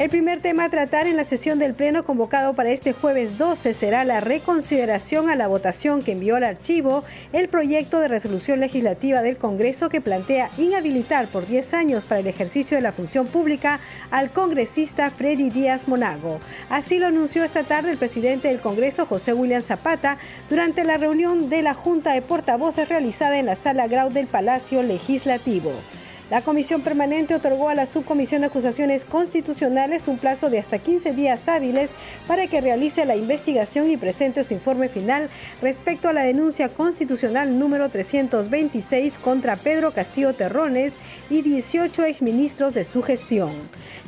El primer tema a tratar en la sesión del Pleno convocado para este jueves 12 será la reconsideración a la votación que envió al archivo el proyecto de resolución legislativa del Congreso que plantea inhabilitar por 10 años para el ejercicio de la función pública al congresista Freddy Díaz Monago. Así lo anunció esta tarde el presidente del Congreso, José William Zapata, durante la reunión de la Junta de Portavoces realizada en la Sala Grau del Palacio Legislativo. La Comisión Permanente otorgó a la Subcomisión de Acusaciones Constitucionales un plazo de hasta 15 días hábiles para que realice la investigación y presente su informe final respecto a la denuncia constitucional número 326 contra Pedro Castillo Terrones y 18 exministros de su gestión.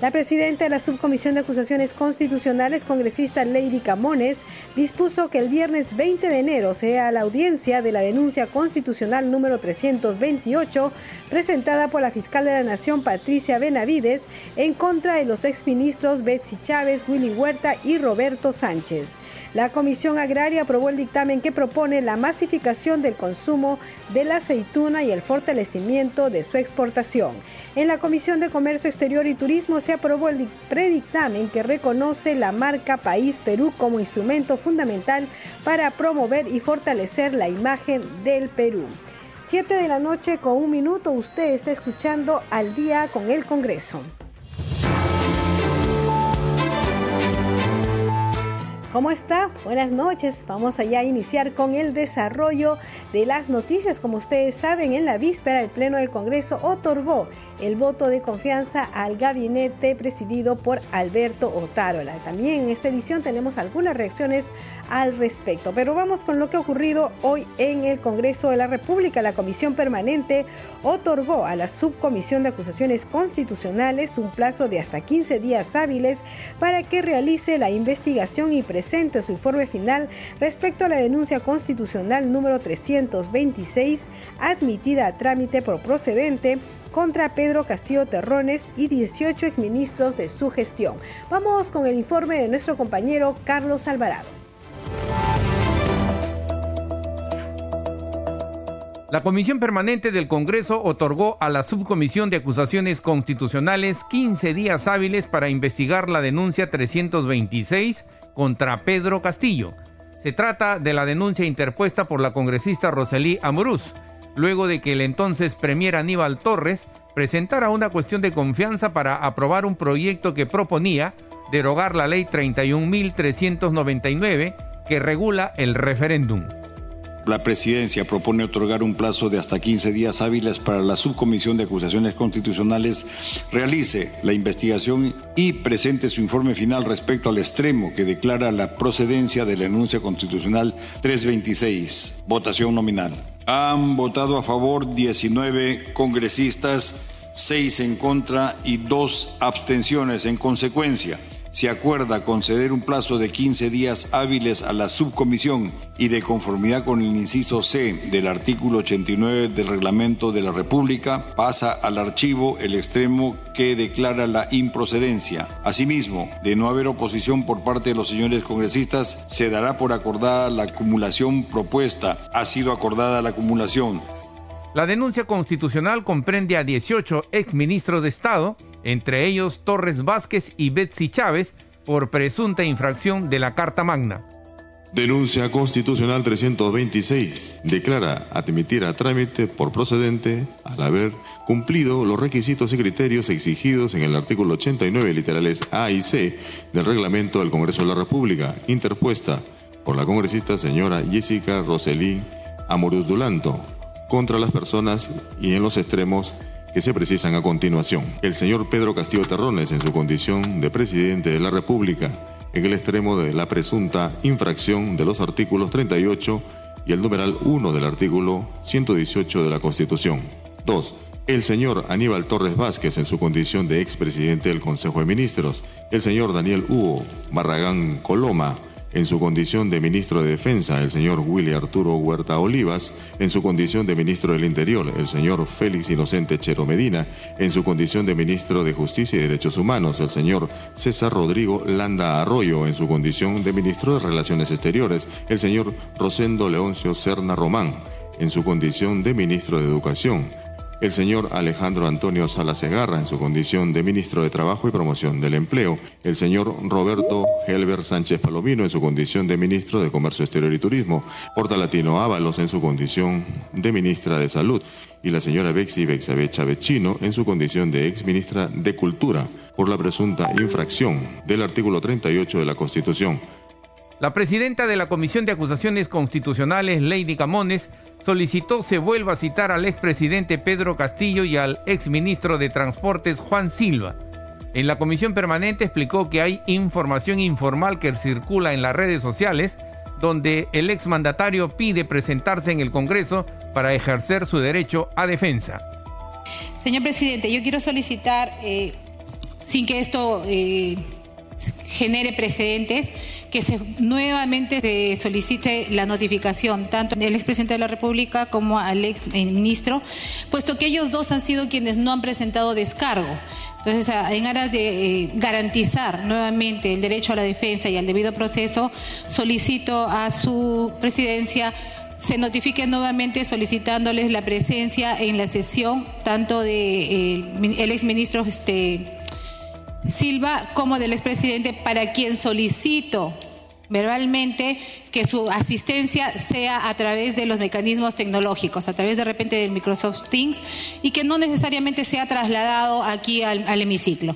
La presidenta de la Subcomisión de Acusaciones Constitucionales, congresista Lady Camones, dispuso que el viernes 20 de enero sea la audiencia de la denuncia constitucional número 328 presentada por la fiscal de la Nación, Patricia Benavides, en contra de los exministros Betsy Chávez, Willy Huerta y Roberto Sánchez. La Comisión Agraria aprobó el dictamen que propone la masificación del consumo de la aceituna y el fortalecimiento de su exportación. En la Comisión de Comercio Exterior y Turismo se aprobó el predictamen que reconoce la marca País Perú como instrumento fundamental para promover y fortalecer la imagen del Perú. 7 de la noche con un minuto, usted está escuchando al día con el Congreso. ¿Cómo está? Buenas noches. Vamos allá a iniciar con el desarrollo de las noticias. Como ustedes saben, en la víspera el Pleno del Congreso otorgó el voto de confianza al gabinete presidido por Alberto Otárola. También en esta edición tenemos algunas reacciones al respecto. Pero vamos con lo que ha ocurrido hoy en el Congreso de la República. La Comisión Permanente otorgó a la Subcomisión de Acusaciones Constitucionales un plazo de hasta 15 días hábiles para que realice la investigación y presentación presente su informe final respecto a la denuncia constitucional número 326 admitida a trámite por procedente contra Pedro Castillo Terrones y 18 exministros de su gestión. Vamos con el informe de nuestro compañero Carlos Alvarado. La Comisión Permanente del Congreso otorgó a la Subcomisión de Acusaciones Constitucionales 15 días hábiles para investigar la denuncia 326 contra Pedro Castillo. Se trata de la denuncia interpuesta por la congresista Roselí Amorús, luego de que el entonces premier Aníbal Torres presentara una cuestión de confianza para aprobar un proyecto que proponía derogar la ley 31.399 que regula el referéndum. La presidencia propone otorgar un plazo de hasta 15 días hábiles para la subcomisión de acusaciones constitucionales realice la investigación y presente su informe final respecto al extremo que declara la procedencia de la enuncia constitucional 326. Votación nominal. Han votado a favor 19 congresistas, 6 en contra y 2 abstenciones. En consecuencia, se acuerda conceder un plazo de 15 días hábiles a la subcomisión y de conformidad con el inciso C del artículo 89 del reglamento de la República, pasa al archivo el extremo que declara la improcedencia. Asimismo, de no haber oposición por parte de los señores congresistas, se dará por acordada la acumulación propuesta. Ha sido acordada la acumulación. La denuncia constitucional comprende a 18 exministros de Estado, entre ellos Torres Vázquez y Betsy Chávez, por presunta infracción de la Carta Magna. Denuncia Constitucional 326. Declara admitir a trámite por procedente al haber cumplido los requisitos y criterios exigidos en el artículo 89 literales A y C del reglamento del Congreso de la República, interpuesta por la congresista señora Jessica Roselín Amoruz Dulanto contra las personas y en los extremos que se precisan a continuación. El señor Pedro Castillo Terrones, en su condición de presidente de la República, en el extremo de la presunta infracción de los artículos 38 y el numeral 1 del artículo 118 de la Constitución. 2. El señor Aníbal Torres Vázquez en su condición de expresidente del Consejo de Ministros. El señor Daniel Hugo Barragán Coloma en su condición de ministro de Defensa, el señor Willy Arturo Huerta Olivas, en su condición de ministro del Interior, el señor Félix Inocente Chero Medina, en su condición de ministro de Justicia y Derechos Humanos, el señor César Rodrigo Landa Arroyo, en su condición de ministro de Relaciones Exteriores, el señor Rosendo Leoncio Serna Román, en su condición de ministro de Educación, el señor Alejandro Antonio Sala Segarra en su condición de ministro de Trabajo y Promoción del Empleo, el señor Roberto Helber Sánchez Palomino en su condición de ministro de Comercio Exterior y Turismo, Horta Latino Ábalos en su condición de ministra de Salud. Y la señora Bexi Bexabe Chavechino en su condición de ex ministra de Cultura por la presunta infracción del artículo 38 de la Constitución. La presidenta de la Comisión de Acusaciones Constitucionales, Lady Camones, solicitó se vuelva a citar al expresidente Pedro Castillo y al exministro de Transportes Juan Silva. En la comisión permanente explicó que hay información informal que circula en las redes sociales donde el exmandatario pide presentarse en el Congreso para ejercer su derecho a defensa. Señor presidente, yo quiero solicitar, eh, sin que esto eh, genere precedentes, que nuevamente se solicite la notificación tanto del expresidente de la República como al ex ministro, puesto que ellos dos han sido quienes no han presentado descargo. Entonces, en aras de eh, garantizar nuevamente el derecho a la defensa y al debido proceso, solicito a su presidencia se notifique nuevamente solicitándoles la presencia en la sesión tanto de eh, exministro este, Silva como del expresidente, para quien solicito verbalmente que su asistencia sea a través de los mecanismos tecnológicos, a través de repente del Microsoft Teams y que no necesariamente sea trasladado aquí al, al hemiciclo.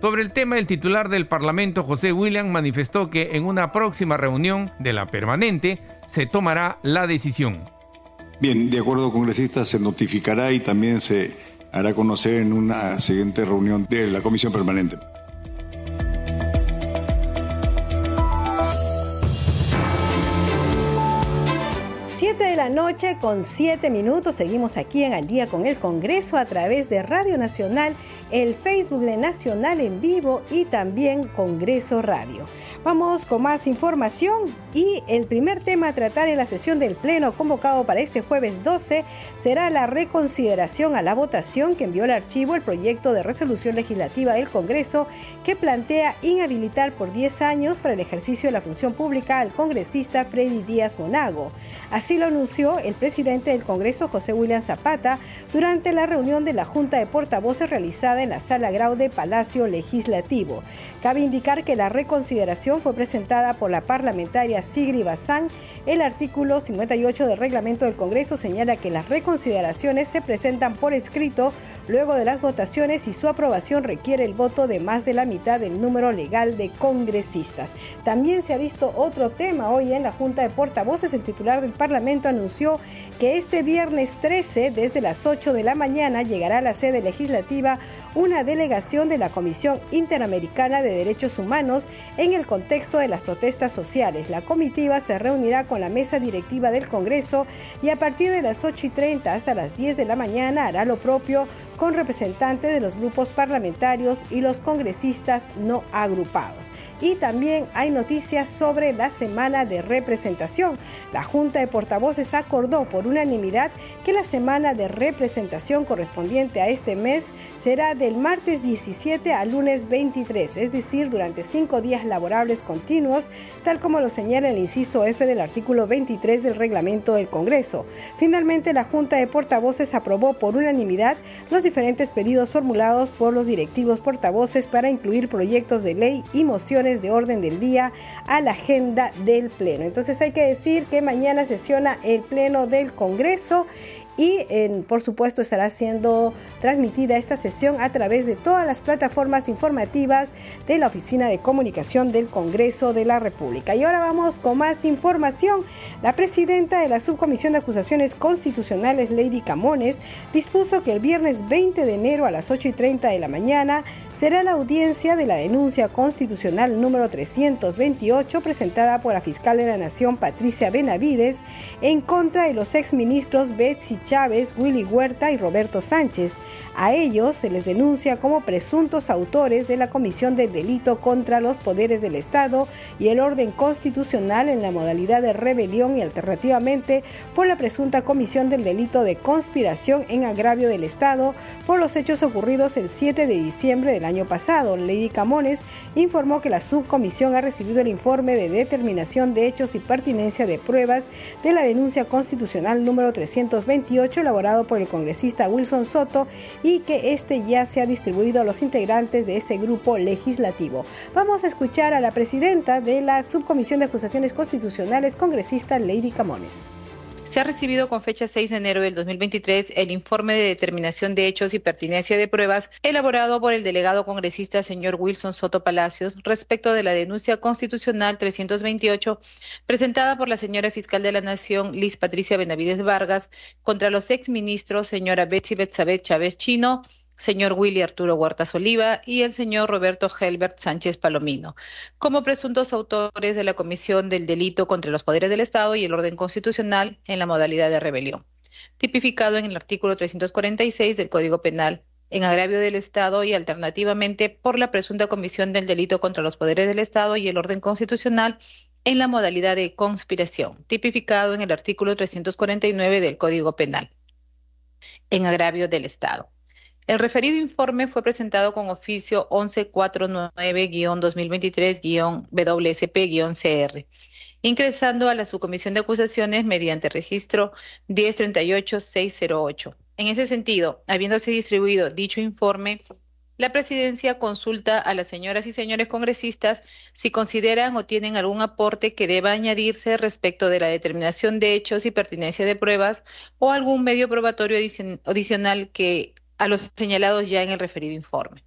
Sobre el tema, el titular del Parlamento, José William, manifestó que en una próxima reunión de la permanente se tomará la decisión. Bien, de acuerdo, congresista, se notificará y también se hará conocer en una siguiente reunión de la Comisión Permanente. Siete de la noche con siete minutos. Seguimos aquí en Al día con el Congreso a través de Radio Nacional, el Facebook de Nacional en vivo y también Congreso Radio. Vamos con más información y el primer tema a tratar en la sesión del Pleno convocado para este jueves 12 será la reconsideración a la votación que envió el archivo el proyecto de resolución legislativa del Congreso que plantea inhabilitar por 10 años para el ejercicio de la función pública al congresista Freddy Díaz Monago. Así lo anunció el presidente del Congreso, José William Zapata, durante la reunión de la Junta de Portavoces realizada en la Sala Grau de Palacio Legislativo. Cabe indicar que la reconsideración fue presentada por la parlamentaria Sigri Bazán. El artículo 58 del reglamento del Congreso señala que las reconsideraciones se presentan por escrito luego de las votaciones y su aprobación requiere el voto de más de la mitad del número legal de congresistas. También se ha visto otro tema hoy en la Junta de Portavoces. El titular del Parlamento anunció que este viernes 13, desde las 8 de la mañana, llegará a la sede legislativa una delegación de la Comisión Interamericana de Derechos Humanos en el contexto de las protestas sociales. La comitiva se reunirá con la mesa directiva del Congreso y a partir de las 8 y 30 hasta las 10 de la mañana hará lo propio con representantes de los grupos parlamentarios y los congresistas no agrupados. Y también hay noticias sobre la semana de representación. La Junta de Portavoces acordó por unanimidad que la semana de representación correspondiente a este mes será del martes 17 al lunes 23, es decir, durante cinco días laborables continuos, tal como lo señala el inciso F del artículo 23 del reglamento del Congreso. Finalmente, la Junta de Portavoces aprobó por unanimidad los diferentes pedidos formulados por los directivos portavoces para incluir proyectos de ley y mociones de orden del día a la agenda del Pleno. Entonces hay que decir que mañana sesiona el Pleno del Congreso y por supuesto estará siendo transmitida esta sesión a través de todas las plataformas informativas de la Oficina de Comunicación del Congreso de la República. Y ahora vamos con más información. La presidenta de la Subcomisión de Acusaciones Constitucionales, Lady Camones, dispuso que el viernes 20 de enero a las 8 y 30 de la mañana será la audiencia de la denuncia constitucional número 328 presentada por la fiscal de la Nación Patricia Benavides en contra de los exministros Betsy Chávez, Willy Huerta y Roberto Sánchez. A ellos se les denuncia como presuntos autores de la comisión del delito contra los poderes del Estado y el orden constitucional en la modalidad de rebelión y alternativamente por la presunta comisión del delito de conspiración en agravio del Estado por los hechos ocurridos el 7 de diciembre del año pasado. Lady Camones informó que la subcomisión ha recibido el informe de determinación de hechos y pertinencia de pruebas de la denuncia constitucional número 328 elaborado por el congresista Wilson Soto y que este ya se ha distribuido a los integrantes de ese grupo legislativo. Vamos a escuchar a la presidenta de la Subcomisión de Acusaciones Constitucionales, congresista Lady Camones se ha recibido con fecha 6 de enero del 2023 el informe de determinación de hechos y pertinencia de pruebas elaborado por el delegado congresista señor Wilson Soto Palacios respecto de la denuncia constitucional 328 presentada por la señora fiscal de la Nación Liz Patricia Benavides Vargas contra los exministros señora Betsy Betzabet Chávez Chino, señor Willy Arturo Huertas Oliva y el señor Roberto Helbert Sánchez Palomino, como presuntos autores de la comisión del delito contra los poderes del Estado y el orden constitucional en la modalidad de rebelión, tipificado en el artículo 346 del Código Penal en agravio del Estado y alternativamente por la presunta comisión del delito contra los poderes del Estado y el orden constitucional en la modalidad de conspiración, tipificado en el artículo 349 del Código Penal, en agravio del Estado. El referido informe fue presentado con oficio 1149-2023-WSP-CR, ingresando a la subcomisión de acusaciones mediante registro 1038-608. En ese sentido, habiéndose distribuido dicho informe, la presidencia consulta a las señoras y señores congresistas si consideran o tienen algún aporte que deba añadirse respecto de la determinación de hechos y pertinencia de pruebas o algún medio probatorio adicional que a los señalados ya en el referido informe.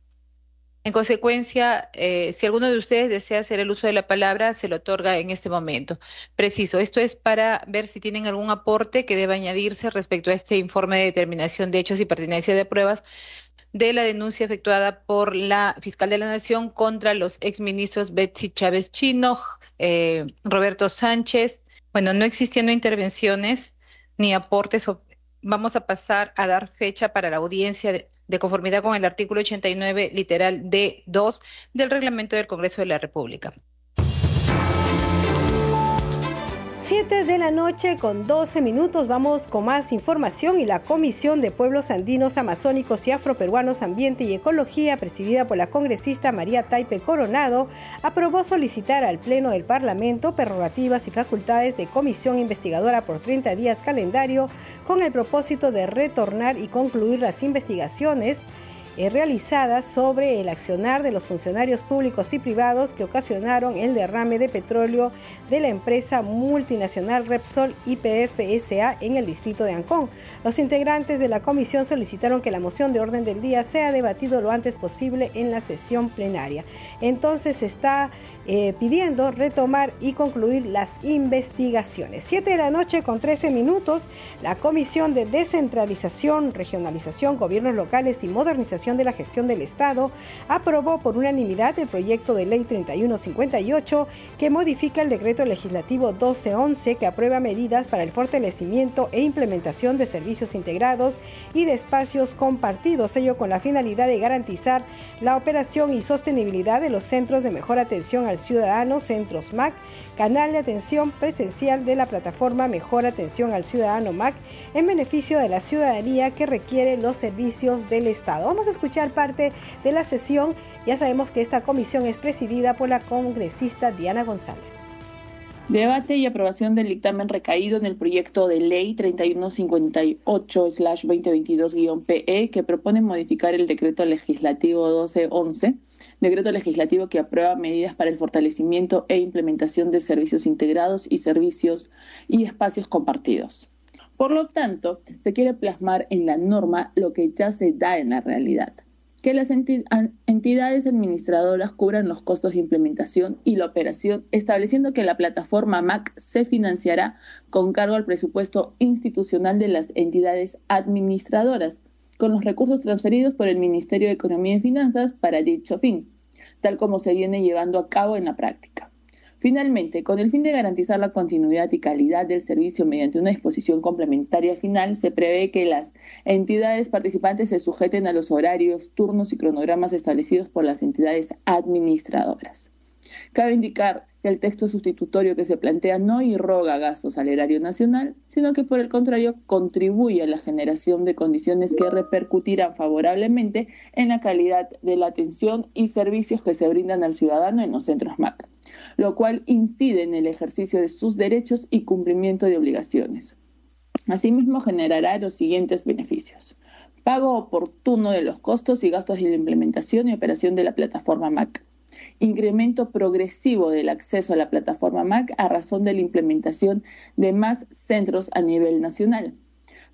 En consecuencia, eh, si alguno de ustedes desea hacer el uso de la palabra, se lo otorga en este momento. Preciso, esto es para ver si tienen algún aporte que deba añadirse respecto a este informe de determinación de hechos y pertinencia de pruebas de la denuncia efectuada por la fiscal de la Nación contra los exministros Betsy Chávez Chino, eh, Roberto Sánchez. Bueno, no existiendo intervenciones ni aportes vamos a pasar a dar fecha para la audiencia de, conformidad con el artículo 89, literal D2 del reglamento del Congreso de la República. 7 de la noche con 12 minutos. Vamos con más información y la Comisión de Pueblos Andinos, Amazónicos y Afroperuanos Ambiente y Ecología, presidida por la congresista María Taipe Coronado, aprobó solicitar al Pleno del Parlamento prerrogativas y facultades de comisión investigadora por 30 días calendario con el propósito de retornar y concluir las investigaciones eh, realizadas sobre el accionar de los funcionarios públicos y privados que ocasionaron el derrame de petróleo de la empresa multinacional Repsol IPF SA en el distrito de Ancón. Los integrantes de la comisión solicitaron que la moción de orden del día sea debatido lo antes posible en la sesión plenaria. Entonces está eh, pidiendo retomar y concluir las investigaciones. Siete de la noche con 13 minutos, la Comisión de Descentralización, Regionalización, Gobiernos Locales y Modernización de la Gestión del Estado aprobó por unanimidad el proyecto de ley 3158 que modifica el decreto legislativo 1211 que aprueba medidas para el fortalecimiento e implementación de servicios integrados y de espacios compartidos, ello con la finalidad de garantizar la operación y sostenibilidad de los centros de mejor atención al ciudadano, centros MAC, canal de atención presencial de la plataforma Mejor Atención al Ciudadano MAC en beneficio de la ciudadanía que requiere los servicios del Estado. Vamos a escuchar parte de la sesión. Ya sabemos que esta comisión es presidida por la congresista Diana González. Debate y aprobación del dictamen recaído en el proyecto de ley 3158-2022-PE que propone modificar el decreto legislativo 1211, decreto legislativo que aprueba medidas para el fortalecimiento e implementación de servicios integrados y servicios y espacios compartidos. Por lo tanto, se quiere plasmar en la norma lo que ya se da en la realidad que las entidades administradoras cubran los costos de implementación y la operación, estableciendo que la plataforma MAC se financiará con cargo al presupuesto institucional de las entidades administradoras, con los recursos transferidos por el Ministerio de Economía y Finanzas para dicho fin, tal como se viene llevando a cabo en la práctica. Finalmente, con el fin de garantizar la continuidad y calidad del servicio mediante una disposición complementaria final, se prevé que las entidades participantes se sujeten a los horarios, turnos y cronogramas establecidos por las entidades administradoras. Cabe indicar el texto sustitutorio que se plantea no irroga gastos al erario nacional, sino que por el contrario contribuye a la generación de condiciones que repercutirán favorablemente en la calidad de la atención y servicios que se brindan al ciudadano en los centros MAC lo cual incide en el ejercicio de sus derechos y cumplimiento de obligaciones. Asimismo, generará los siguientes beneficios. Pago oportuno de los costos y gastos de la implementación y operación de la plataforma MAC. Incremento progresivo del acceso a la plataforma MAC a razón de la implementación de más centros a nivel nacional.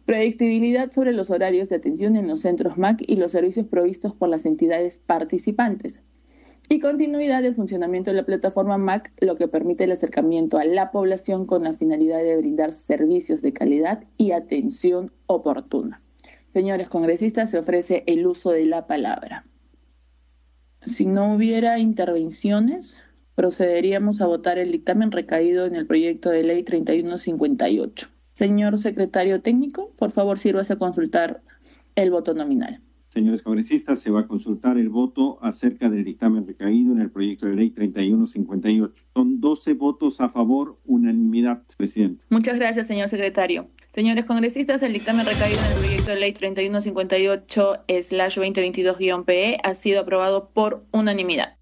Predictibilidad sobre los horarios de atención en los centros MAC y los servicios provistos por las entidades participantes y continuidad del funcionamiento de la plataforma MAC, lo que permite el acercamiento a la población con la finalidad de brindar servicios de calidad y atención oportuna. Señores congresistas, se ofrece el uso de la palabra. Si no hubiera intervenciones, procederíamos a votar el dictamen recaído en el proyecto de ley 3158. Señor secretario técnico, por favor, sírvase a consultar el voto nominal. Señores congresistas, se va a consultar el voto acerca del dictamen recaído en el proyecto de ley 3158. Son 12 votos a favor, unanimidad, presidente. Muchas gracias, señor secretario. Señores congresistas, el dictamen recaído en el proyecto de ley 3158-2022-PE ha sido aprobado por unanimidad.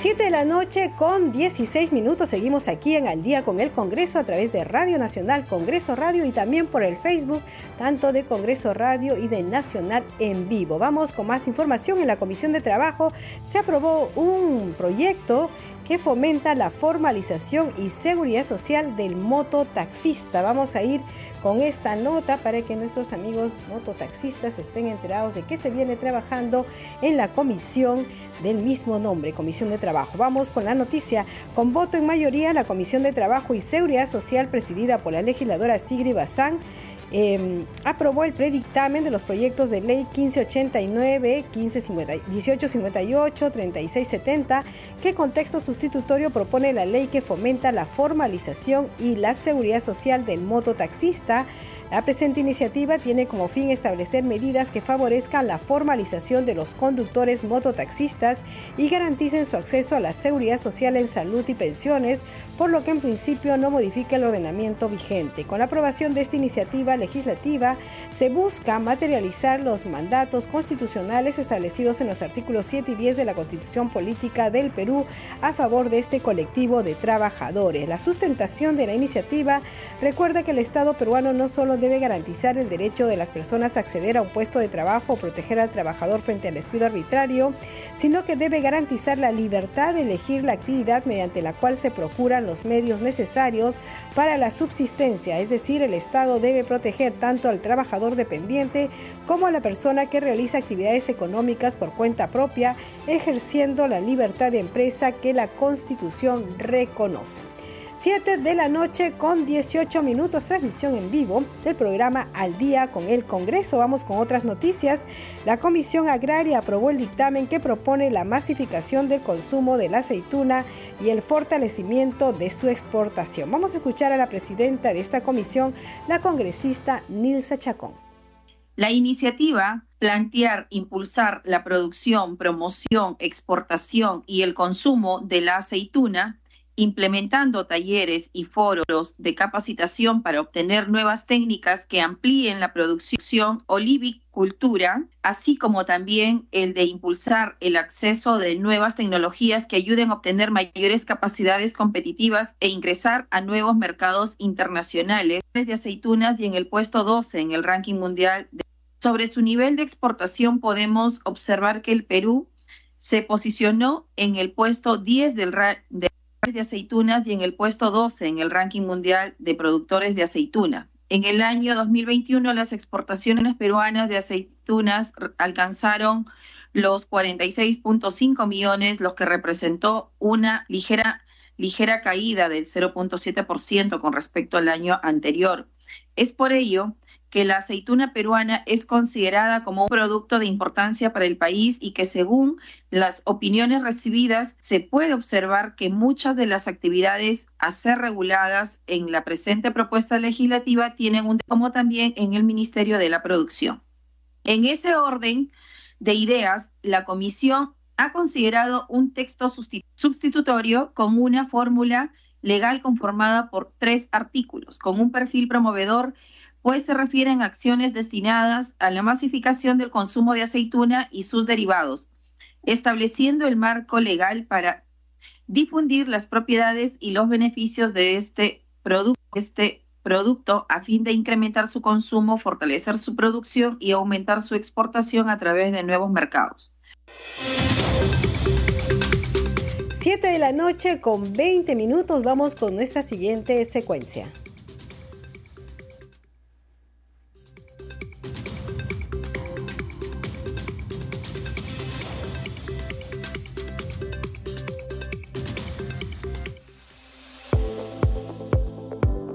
7 de la noche con 16 minutos. Seguimos aquí en Al Día con el Congreso a través de Radio Nacional, Congreso Radio y también por el Facebook, tanto de Congreso Radio y de Nacional en vivo. Vamos con más información. En la Comisión de Trabajo se aprobó un proyecto que fomenta la formalización y seguridad social del mototaxista. Vamos a ir con esta nota para que nuestros amigos mototaxistas estén enterados de qué se viene trabajando en la comisión del mismo nombre, Comisión de Trabajo. Vamos con la noticia. Con voto en mayoría, la Comisión de Trabajo y Seguridad Social, presidida por la legisladora Sigri Bazán, Em, aprobó el predictamen de los proyectos de ley 1589, 1858, 3670, que con texto sustitutorio propone la ley que fomenta la formalización y la seguridad social del mototaxista la presente iniciativa tiene como fin establecer medidas que favorezcan la formalización de los conductores mototaxistas y garanticen su acceso a la seguridad social en salud y pensiones, por lo que en principio no modifica el ordenamiento vigente. Con la aprobación de esta iniciativa legislativa se busca materializar los mandatos constitucionales establecidos en los artículos 7 y 10 de la Constitución Política del Perú a favor de este colectivo de trabajadores. La sustentación de la iniciativa recuerda que el Estado peruano no solo debe garantizar el derecho de las personas a acceder a un puesto de trabajo o proteger al trabajador frente al despido arbitrario, sino que debe garantizar la libertad de elegir la actividad mediante la cual se procuran los medios necesarios para la subsistencia, es decir, el Estado debe proteger tanto al trabajador dependiente como a la persona que realiza actividades económicas por cuenta propia, ejerciendo la libertad de empresa que la Constitución reconoce. 7 de la noche con 18 minutos, transmisión en vivo del programa Al Día con el Congreso. Vamos con otras noticias. La Comisión Agraria aprobó el dictamen que propone la masificación del consumo de la aceituna y el fortalecimiento de su exportación. Vamos a escuchar a la presidenta de esta comisión, la congresista Nilsa Chacón. La iniciativa plantear impulsar la producción, promoción, exportación y el consumo de la aceituna implementando talleres y foros de capacitación para obtener nuevas técnicas que amplíen la producción olivicultura, así como también el de impulsar el acceso de nuevas tecnologías que ayuden a obtener mayores capacidades competitivas e ingresar a nuevos mercados internacionales de aceitunas y en el puesto 12 en el ranking mundial. Sobre su nivel de exportación podemos observar que el Perú se posicionó en el puesto 10 del, de aceitunas y en el puesto 12 en el ranking mundial de productores de aceituna. En el año 2021 las exportaciones peruanas de aceitunas alcanzaron los 46.5 millones, lo que representó una ligera, ligera caída del 0.7% con respecto al año anterior. Es por ello que la aceituna peruana es considerada como un producto de importancia para el país y que según las opiniones recibidas se puede observar que muchas de las actividades a ser reguladas en la presente propuesta legislativa tienen un como también en el Ministerio de la Producción. En ese orden de ideas, la comisión ha considerado un texto sustitutorio como una fórmula legal conformada por tres artículos, con un perfil promovedor pues se refieren a acciones destinadas a la masificación del consumo de aceituna y sus derivados, estableciendo el marco legal para difundir las propiedades y los beneficios de este producto, este producto a fin de incrementar su consumo, fortalecer su producción y aumentar su exportación a través de nuevos mercados. Siete de la noche con 20 minutos vamos con nuestra siguiente secuencia.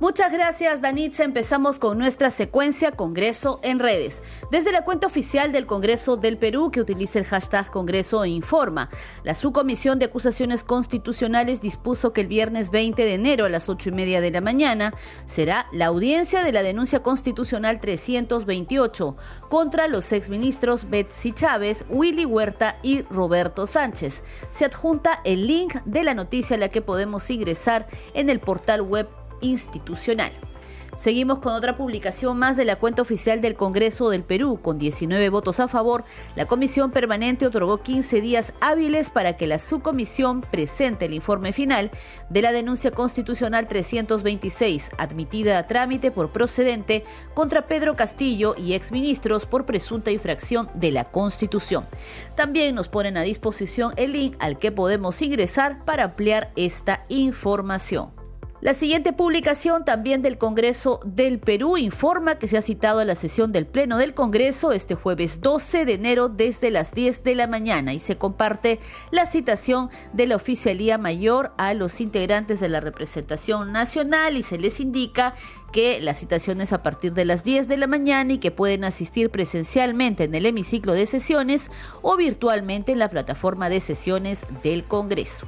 Muchas gracias, Danitza. Empezamos con nuestra secuencia Congreso en redes. Desde la cuenta oficial del Congreso del Perú, que utiliza el hashtag Congreso e Informa, la Subcomisión de Acusaciones Constitucionales dispuso que el viernes 20 de enero a las 8 y media de la mañana será la audiencia de la denuncia constitucional 328 contra los exministros Betsy Chávez, Willy Huerta y Roberto Sánchez. Se adjunta el link de la noticia a la que podemos ingresar en el portal web institucional. Seguimos con otra publicación más de la cuenta oficial del Congreso del Perú. Con 19 votos a favor, la Comisión Permanente otorgó 15 días hábiles para que la subcomisión presente el informe final de la denuncia constitucional 326, admitida a trámite por procedente contra Pedro Castillo y exministros por presunta infracción de la Constitución. También nos ponen a disposición el link al que podemos ingresar para ampliar esta información. La siguiente publicación también del Congreso del Perú informa que se ha citado a la sesión del Pleno del Congreso este jueves 12 de enero desde las 10 de la mañana y se comparte la citación de la Oficialía Mayor a los integrantes de la representación nacional y se les indica que la citación es a partir de las 10 de la mañana y que pueden asistir presencialmente en el hemiciclo de sesiones o virtualmente en la plataforma de sesiones del Congreso.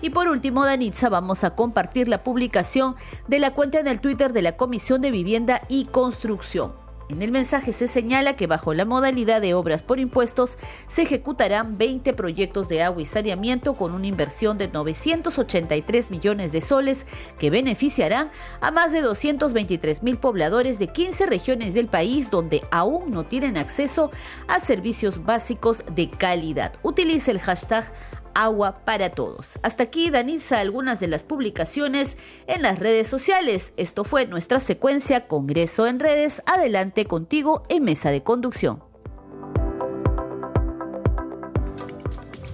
Y por último, Danitza, vamos a compartir la publicación de la cuenta en el Twitter de la Comisión de Vivienda y Construcción. En el mensaje se señala que bajo la modalidad de obras por impuestos se ejecutarán 20 proyectos de agua y saneamiento con una inversión de 983 millones de soles que beneficiarán a más de 223 mil pobladores de 15 regiones del país donde aún no tienen acceso a servicios básicos de calidad. Utilice el hashtag agua para todos. Hasta aquí, Danitza, algunas de las publicaciones en las redes sociales. Esto fue nuestra secuencia Congreso en redes. Adelante contigo en mesa de conducción.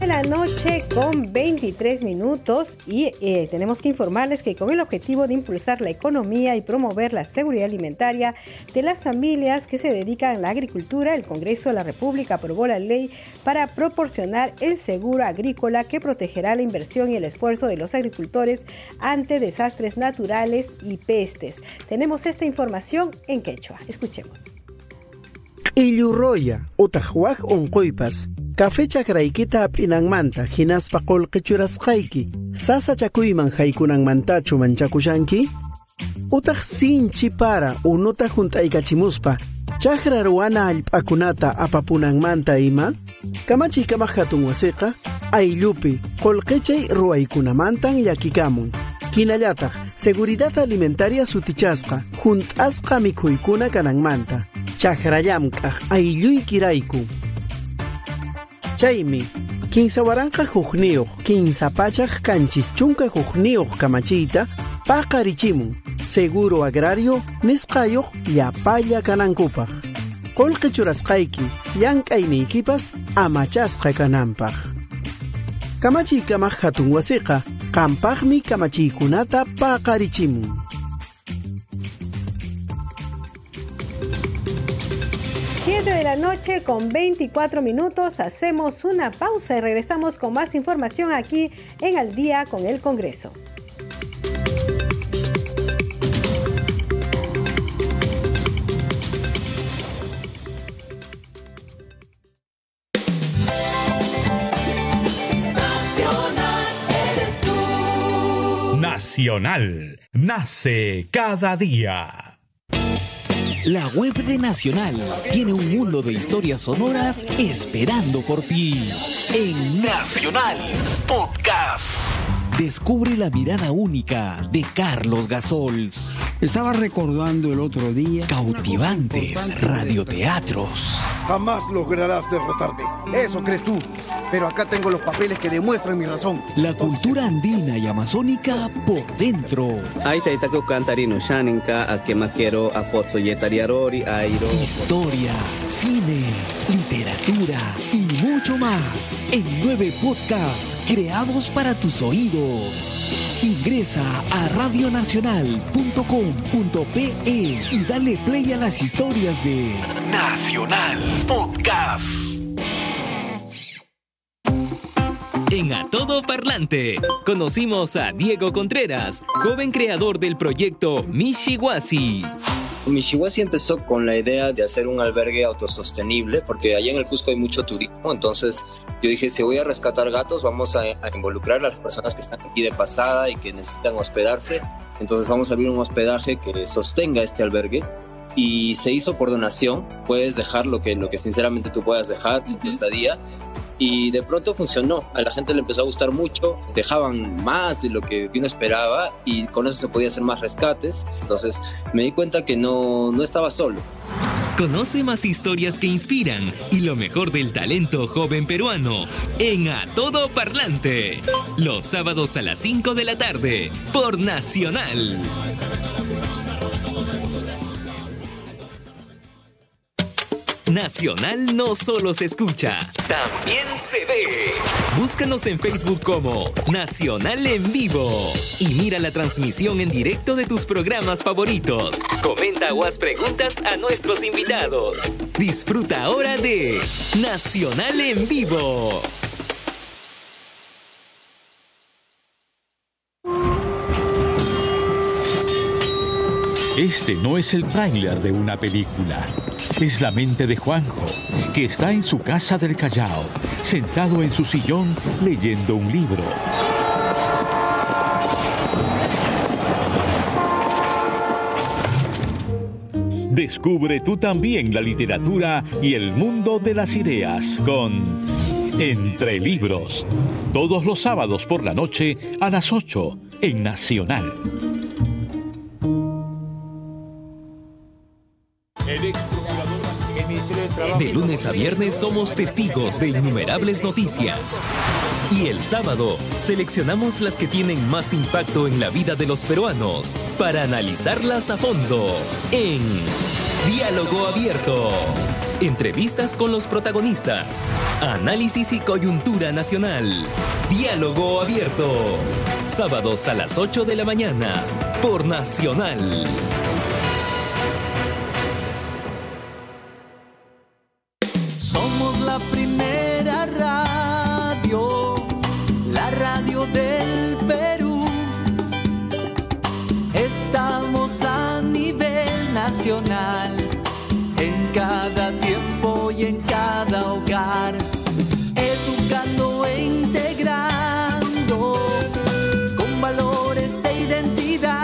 La noche con 23 minutos y eh, tenemos que informarles que con el objetivo de impulsar la economía y promover la seguridad alimentaria de las familias que se dedican a la agricultura, el Congreso de la República aprobó la ley para proporcionar el seguro agrícola que protegerá la inversión y el esfuerzo de los agricultores ante desastres naturales y pestes. Tenemos esta información en quechua. Escuchemos. Illuroya, utajuaj unquypas, Café chakraykita ap'inanmanta hinaspa qullqicurasqayki sasa chakuyman haykunanmantachu manchakushanki utaq sinchi para unuta junt'aykachimuspa chakra ruwana allp'akunata apapunanmanta ima kamachiy kamaq hatun wasiqa ayllupi qullqichay ruwaykunamantan llakikamun hinallataq seguridad alimentaria sutichasqa hunt'asqa mikhuykuna kananmanta chakrallamk'aq aylluykirayku Chaymi, kinsa waranqa hukniyuq, kinsa pachaq kanchis chunka hukniyuq kamachiyta, paqarichimun seguro agrario nisqayoq yapalla kanankupaq qullqi churasqayki llank'ayninkipas amachasqa kananpaq kamachiykamaq hatun wasiqa qampaqmi kamachiykunata paqarichimun 7 de la noche con 24 minutos. Hacemos una pausa y regresamos con más información aquí en Al día con el Congreso. Nacional nace cada día. La web de Nacional tiene un mundo de historias sonoras esperando por ti. En Nacional Podcast. Descubre la mirada única de Carlos Gasols. Estaba recordando el otro día. Cautivantes radioteatros. Jamás lograrás derrotarme. Eso crees tú. Pero acá tengo los papeles que demuestran mi razón. La cultura andina y amazónica por dentro. cantarino shaninka a que quiero a foto airo. Historia, cine, literatura y mucho más en nueve podcasts creados para tus oídos. Ingresa a radionacional.com.pe y dale play a las historias de Nacional Podcast. En A Todo Parlante, conocimos a Diego Contreras, joven creador del proyecto Mishiwasi. Mishiwasi empezó con la idea de hacer un albergue autosostenible, porque allá en el Cusco hay mucho turismo, entonces yo dije, si voy a rescatar gatos, vamos a, involucrar a las personas que están aquí de pasada y que necesitan hospedarse. Entonces vamos a abrir un hospedaje que sostenga este albergue y se hizo por donación. Puedes dejar lo que, lo que sinceramente tú puedas dejar en tu estadía. Y de pronto funcionó, a la gente le empezó a gustar mucho, dejaban más de lo que uno esperaba y con eso se podía hacer más rescates. Entonces me di cuenta que no, no estaba solo. Conoce más historias que inspiran y lo mejor del talento joven peruano en A Todo Parlante. Los sábados a las 5 de la tarde por Nacional. Nacional no solo se escucha, también se ve. Búscanos en Facebook como Nacional en Vivo y mira la transmisión en directo de tus programas favoritos. Comenta o haz preguntas a nuestros invitados. Disfruta ahora de Nacional en Vivo. Este no es el tráiler de una película. Es la mente de Juanjo, que está en su casa del Callao, sentado en su sillón leyendo un libro. Descubre tú también la literatura y el mundo de las ideas con Entre Libros, todos los sábados por la noche a las 8 en Nacional. De lunes a viernes somos testigos de innumerables noticias. Y el sábado seleccionamos las que tienen más impacto en la vida de los peruanos para analizarlas a fondo en Diálogo Abierto. Entrevistas con los protagonistas. Análisis y coyuntura nacional. Diálogo Abierto. Sábados a las 8 de la mañana por Nacional. Nacional, en cada tiempo y en cada hogar, educando e integrando con valores e identidad,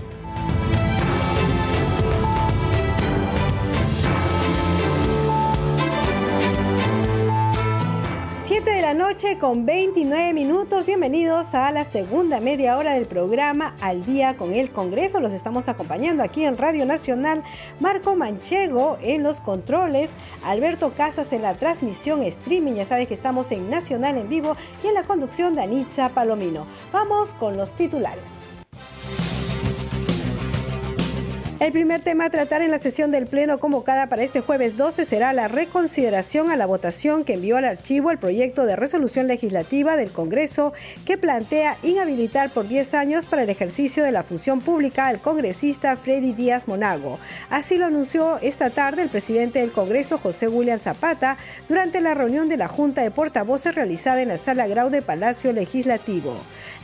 Noche con 29 minutos. Bienvenidos a la segunda media hora del programa Al día con el Congreso. Los estamos acompañando aquí en Radio Nacional. Marco Manchego en los controles. Alberto Casas en la transmisión streaming. Ya sabes que estamos en Nacional en vivo y en la conducción de Anitza Palomino. Vamos con los titulares. El primer tema a tratar en la sesión del Pleno convocada para este jueves 12 será la reconsideración a la votación que envió al archivo el proyecto de resolución legislativa del Congreso que plantea inhabilitar por 10 años para el ejercicio de la función pública al congresista Freddy Díaz Monago. Así lo anunció esta tarde el presidente del Congreso, José William Zapata, durante la reunión de la Junta de Portavoces realizada en la Sala Grau de Palacio Legislativo.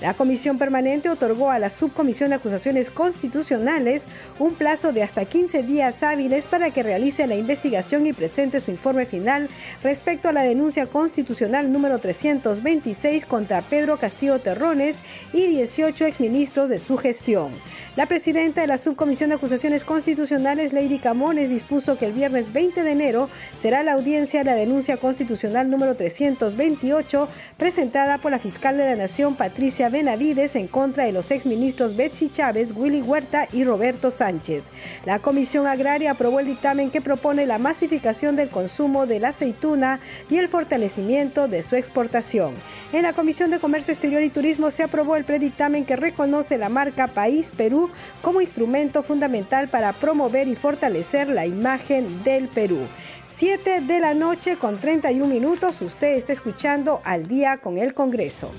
La comisión permanente otorgó a la Subcomisión de Acusaciones Constitucionales un plazo de hasta 15 días hábiles para que realice la investigación y presente su informe final respecto a la denuncia constitucional número 326 contra Pedro Castillo Terrones y 18 exministros de su gestión. La presidenta de la Subcomisión de Acusaciones Constitucionales, Lady Camones, dispuso que el viernes 20 de enero será la audiencia de la denuncia constitucional número 328 presentada por la fiscal de la Nación, Patricia Benavides, en contra de los exministros Betsy Chávez, Willy Huerta y Roberto Sánchez. La Comisión Agraria aprobó el dictamen que propone la masificación del consumo de la aceituna y el fortalecimiento de su exportación. En la Comisión de Comercio Exterior y Turismo se aprobó el predictamen que reconoce la marca País Perú como instrumento fundamental para promover y fortalecer la imagen del Perú. 7 de la noche con 31 minutos, usted está escuchando al día con el Congreso.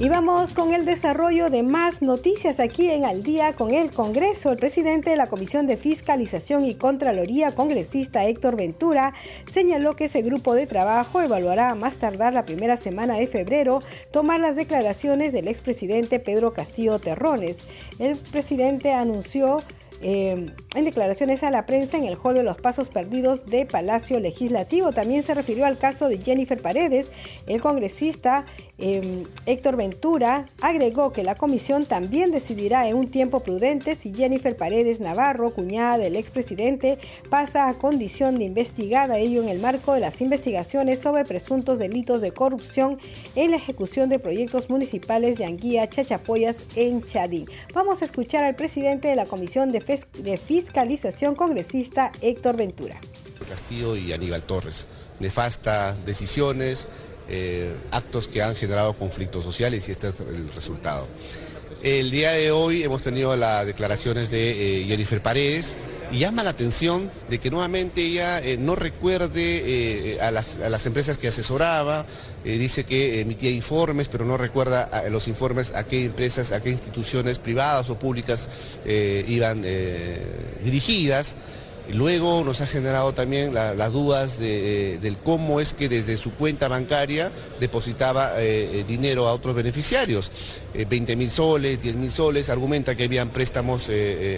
Y vamos con el desarrollo de más noticias aquí en Al día con el Congreso. El presidente de la Comisión de Fiscalización y Contraloría, congresista Héctor Ventura, señaló que ese grupo de trabajo evaluará a más tardar la primera semana de febrero tomar las declaraciones del expresidente Pedro Castillo Terrones. El presidente anunció eh, en declaraciones a la prensa en el hall de los pasos perdidos de Palacio Legislativo. También se refirió al caso de Jennifer Paredes, el congresista Em, Héctor Ventura agregó que la comisión también decidirá en un tiempo prudente si Jennifer Paredes Navarro, cuñada del expresidente, pasa a condición de investigada, ello en el marco de las investigaciones sobre presuntos delitos de corrupción en la ejecución de proyectos municipales de Anguía, Chachapoyas en Chadí. Vamos a escuchar al presidente de la Comisión de, de Fiscalización Congresista, Héctor Ventura. Castillo y Aníbal Torres. Nefastas decisiones, eh, actos que han generado conflictos sociales y este es el resultado. El día de hoy hemos tenido las declaraciones de eh, Jennifer Paredes y llama la atención de que nuevamente ella eh, no recuerde a las, empresas que asesoraba, dice que emitía informes, pero no recuerda a los informes a qué empresas, a qué instituciones privadas o públicas iban dirigidas. Luego nos ha generado también las dudas de, del cómo es que desde su cuenta bancaria depositaba eh, eh, dinero a otros beneficiarios. 20 eh, mil soles, 10 mil soles, argumenta que habían préstamos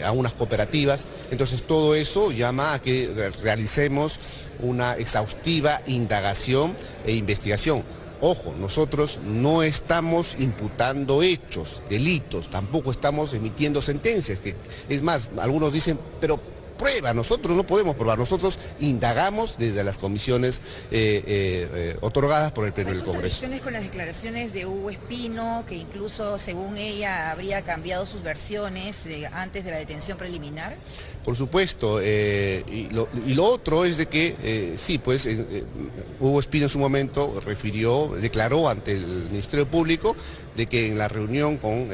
a unas cooperativas. Entonces todo eso llama a que realicemos una exhaustiva indagación e investigación. Ojo, nosotros no estamos imputando hechos, delitos, tampoco estamos emitiendo sentencias. Que, es más, algunos dicen, pero prueba, nosotros no podemos probar, nosotros indagamos desde las comisiones eh, eh, eh, otorgadas por el Pleno del Congreso. con las declaraciones de Hugo Espino, que incluso según ella habría cambiado sus versiones antes de la detención preliminar? Por supuesto, y lo, otro es de que sí, pues Hugo Espino en su momento refirió, declaró ante el Ministerio Público de que en la reunión con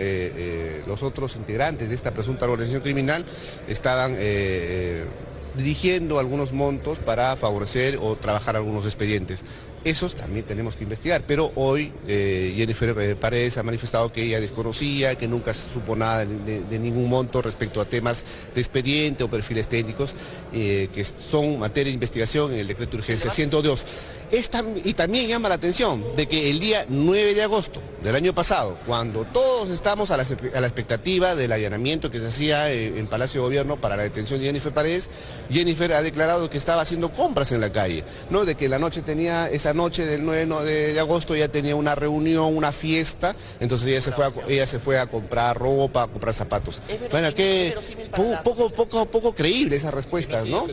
los otros integrantes de esta presunta organización criminal estaban dirigiendo algunos montos para favorecer o trabajar algunos expedientes. Esos también tenemos que investigar, pero hoy eh, Jennifer eh, Paredes ha manifestado que ella desconocía, que nunca supo nada de, de ningún monto respecto a temas de expediente o perfiles técnicos eh, que son materia de investigación en el decreto de urgencia 102. Esta, y también llama la atención de que el día 9 de agosto del año pasado, cuando todos estamos a la, a la expectativa del allanamiento que se hacía en Palacio de Gobierno para la detención de Jennifer Paredes, Jennifer ha declarado que estaba haciendo compras en la calle, ¿no? De que la noche tenía, esa noche del 9 de, de agosto ya tenía una reunión, una fiesta, entonces ella se fue a, ella se fue a comprar ropa, a comprar zapatos. Bueno, que poco, poco, poco creíble esa respuesta, ¿no?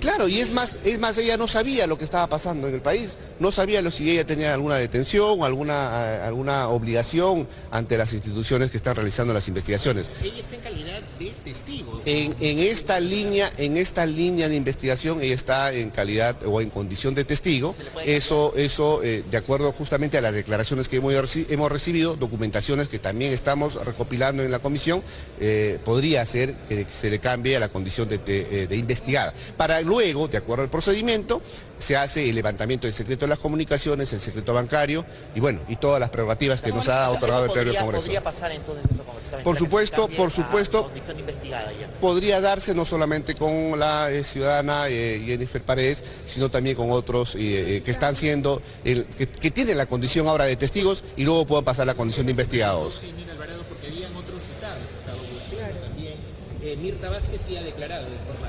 Claro, y es más, es más, ella no sabía lo que estaba pasando en el país, no sabía si ella tenía alguna detención o alguna, alguna obligación ante las instituciones que están realizando las investigaciones. Ella está en calidad de testigo. En, en, esta línea, en esta línea de investigación, ella está en calidad o en condición de testigo. Eso, eso, eh, de acuerdo justamente a las declaraciones que hemos, hemos, recibido, documentaciones que también estamos recopilando en la comisión, eh, podría ser que se le cambie a la condición de, de, de investigada. Para luego, de acuerdo al procedimiento, se hace el levantamiento del secreto de las comunicaciones, el secreto bancario y bueno, y todas las prerrogativas que nos ha otorgado el Pleno del Congreso. ¿Podría pasar entonces eso, Por supuesto, por supuesto, podría darse no solamente con la eh, ciudadana eh, Jennifer Paredes, sino también con otros eh, que están siendo, el, que, que, tienen la condición ahora de testigos y luego puedan pasar la condición de investigados. Sí, mira, Alvarado, porque habían otros citados, también. Mirta Vázquez sí ha declarado de forma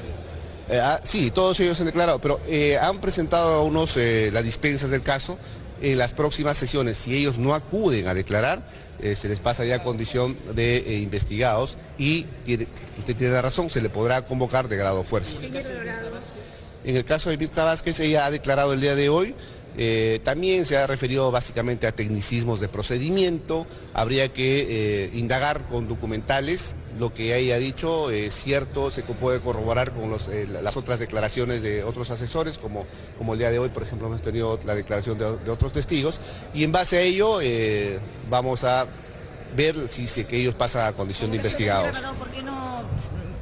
eh, ah, sí, todos ellos han declarado, pero eh, han presentado a unos eh, las dispensas del caso. En las próximas sesiones, si ellos no acuden a declarar, se les pasa ya a condición de investigados y tiene, usted tiene la razón, se le podrá convocar de grado fuerza. En el caso de Mirta Vázquez, ella ha declarado el día de hoy. Eh, también se ha referido básicamente a tecnicismos de procedimiento, habría que eh, indagar con documentales, lo que ella ha dicho es cierto, se puede corroborar con los, eh, las otras declaraciones de otros asesores, como, como el día de hoy, por ejemplo, hemos tenido la declaración de, de otros testigos, y en base a ello vamos a ver si, si que ellos pasan a condición de investigados. ¿Por qué no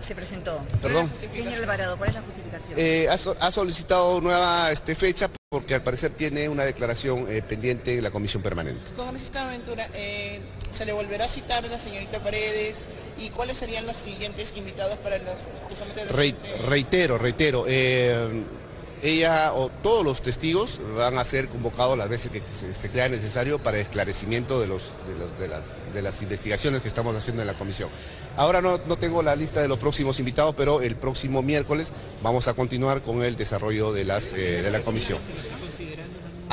se presentó? Perdón. Señor Alvarado, ¿cuál es la justificación? Eh, ha, ha, solicitado nueva este, fecha porque al parecer tiene una declaración eh, pendiente en la comisión permanente. Congresista Aventura, eh, ¿se le volverá a citar a la señorita Paredes? ¿Y cuáles serían los siguientes invitados para las... Justamente los Re, reitero, reitero. Eh, ella o todos los testigos van a ser convocados las veces que se, crea necesario para esclarecimiento de, los, de, los, de, las, de, las, investigaciones que estamos haciendo en la comisión. Ahora no, no, tengo la lista de los próximos invitados, pero el próximo miércoles vamos a continuar con el desarrollo de, las, eh, de la comisión.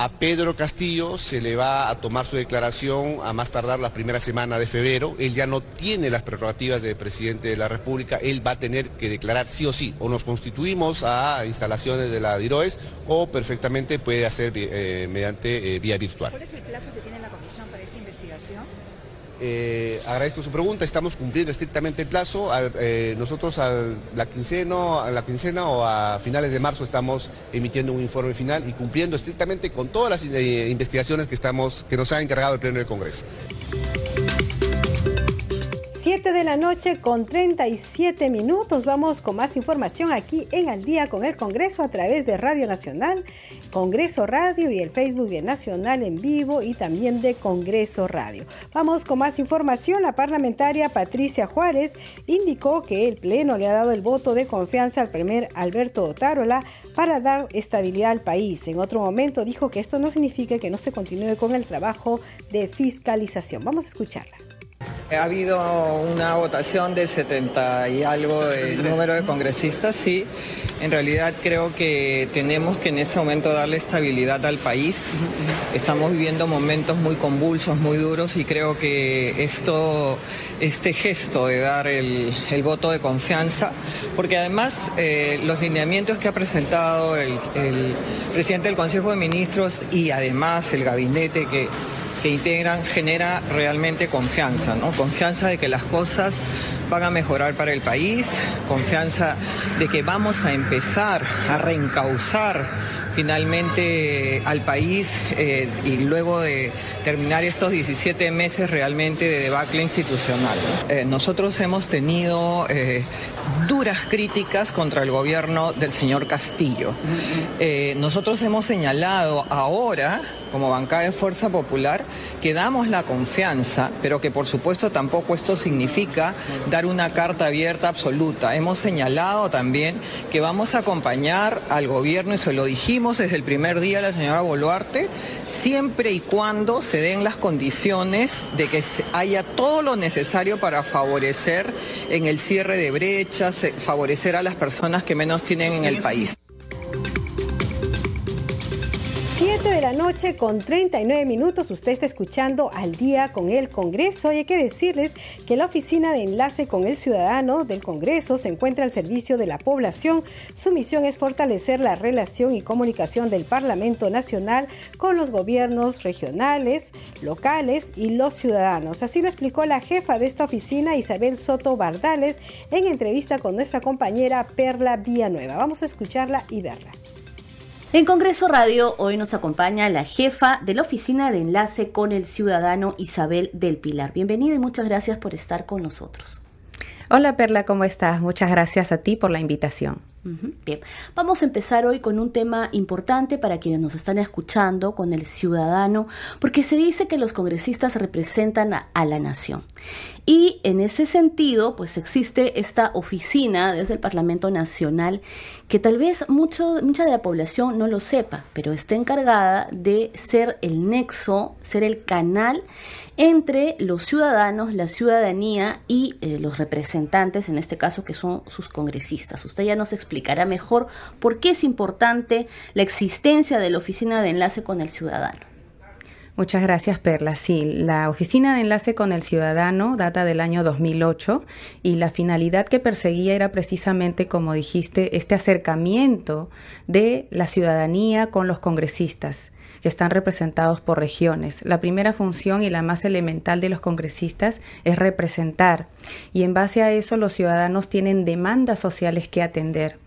A Pedro Castillo se le va a tomar su declaración a más tardar la primera semana de febrero. Él ya no tiene las prerrogativas de presidente de la República. Él va a tener que declarar sí o sí. O nos constituimos a instalaciones de la DIROES o perfectamente puede hacer eh, mediante eh, vía virtual. ¿Cuál es el plazo que tiene la comisión para esta investigación? Eh, agradezco su pregunta, estamos cumpliendo estrictamente el plazo. Eh, nosotros a la, quincena, a la quincena o a finales de marzo estamos emitiendo un informe final y cumpliendo estrictamente con todas las eh, investigaciones que, estamos, que nos ha encargado el Pleno del Congreso. 7 de la noche con 37 minutos. Vamos con más información aquí en Al Día con el Congreso a través de Radio Nacional, Congreso Radio y el Facebook de Nacional en vivo y también de Congreso Radio. Vamos con más información. La parlamentaria Patricia Juárez indicó que el Pleno le ha dado el voto de confianza al primer Alberto Otárola para dar estabilidad al país. En otro momento dijo que esto no significa que no se continúe con el trabajo de fiscalización. Vamos a escucharla. Ha habido una votación de 70 y algo de número de congresistas, sí. En realidad creo que tenemos que en este momento darle estabilidad al país. Estamos viviendo momentos muy convulsos, muy duros y creo que esto, este gesto de dar el, el voto de confianza, porque además eh, los lineamientos que ha presentado el, el presidente del Consejo de Ministros y además el gabinete que que integran genera realmente confianza, ¿no? Confianza de que las cosas van a mejorar para el país, confianza de que vamos a empezar a reencauzar finalmente al país eh, y luego de terminar estos 17 meses realmente de debacle institucional. Eh, nosotros hemos tenido eh, duras críticas contra el gobierno del señor Castillo. nosotros hemos señalado ahora como bancada de Fuerza Popular que damos la confianza, pero que por supuesto tampoco esto significa dar una carta abierta absoluta. Hemos señalado también que vamos a acompañar al gobierno y se lo dijimos desde el primer día a la señora Boluarte, siempre y cuando se den las condiciones de que haya todo lo necesario para favorecer en el cierre de brechas, eh, favorecer a las personas que menos tienen en el país. 7 de la noche con 39 minutos. Usted está escuchando al día con el Congreso. Y hay que decirles que la oficina de enlace con el ciudadano del Congreso se encuentra al servicio de la población. Su misión es fortalecer la relación y comunicación del Parlamento Nacional con los gobiernos regionales, locales y los ciudadanos. Así lo explicó la jefa de esta oficina, Isabel Soto Bardales, en entrevista con nuestra compañera Perla Villanueva. Vamos a escucharla y verla. En Congreso Radio hoy nos acompaña la jefa de la Oficina de Enlace con el Ciudadano Isabel del Pilar. Bienvenida y muchas gracias por estar con nosotros. Hola Perla, ¿cómo estás? Muchas gracias a ti por la invitación. Bien, vamos a empezar hoy con un tema importante para quienes nos están escuchando, con el ciudadano, porque se dice que los congresistas representan a, la nación. Y en ese sentido, pues existe esta oficina desde el Parlamento Nacional que tal vez mucho, mucha de la población no lo sepa, pero está encargada de ser el nexo, ser el canal entre los ciudadanos, la ciudadanía y eh, los representantes, en este caso que son sus congresistas. Usted ya nos explicará mejor por qué es importante la existencia de la oficina de enlace con el ciudadano. Muchas gracias, Perla. Sí, la Oficina de Enlace con el Ciudadano data del año 2008 y la finalidad que perseguía era precisamente, como dijiste, este acercamiento de la ciudadanía con los congresistas que están representados por regiones. La primera función y la más elemental de los congresistas es representar y en base a eso los ciudadanos tienen demandas sociales que atender.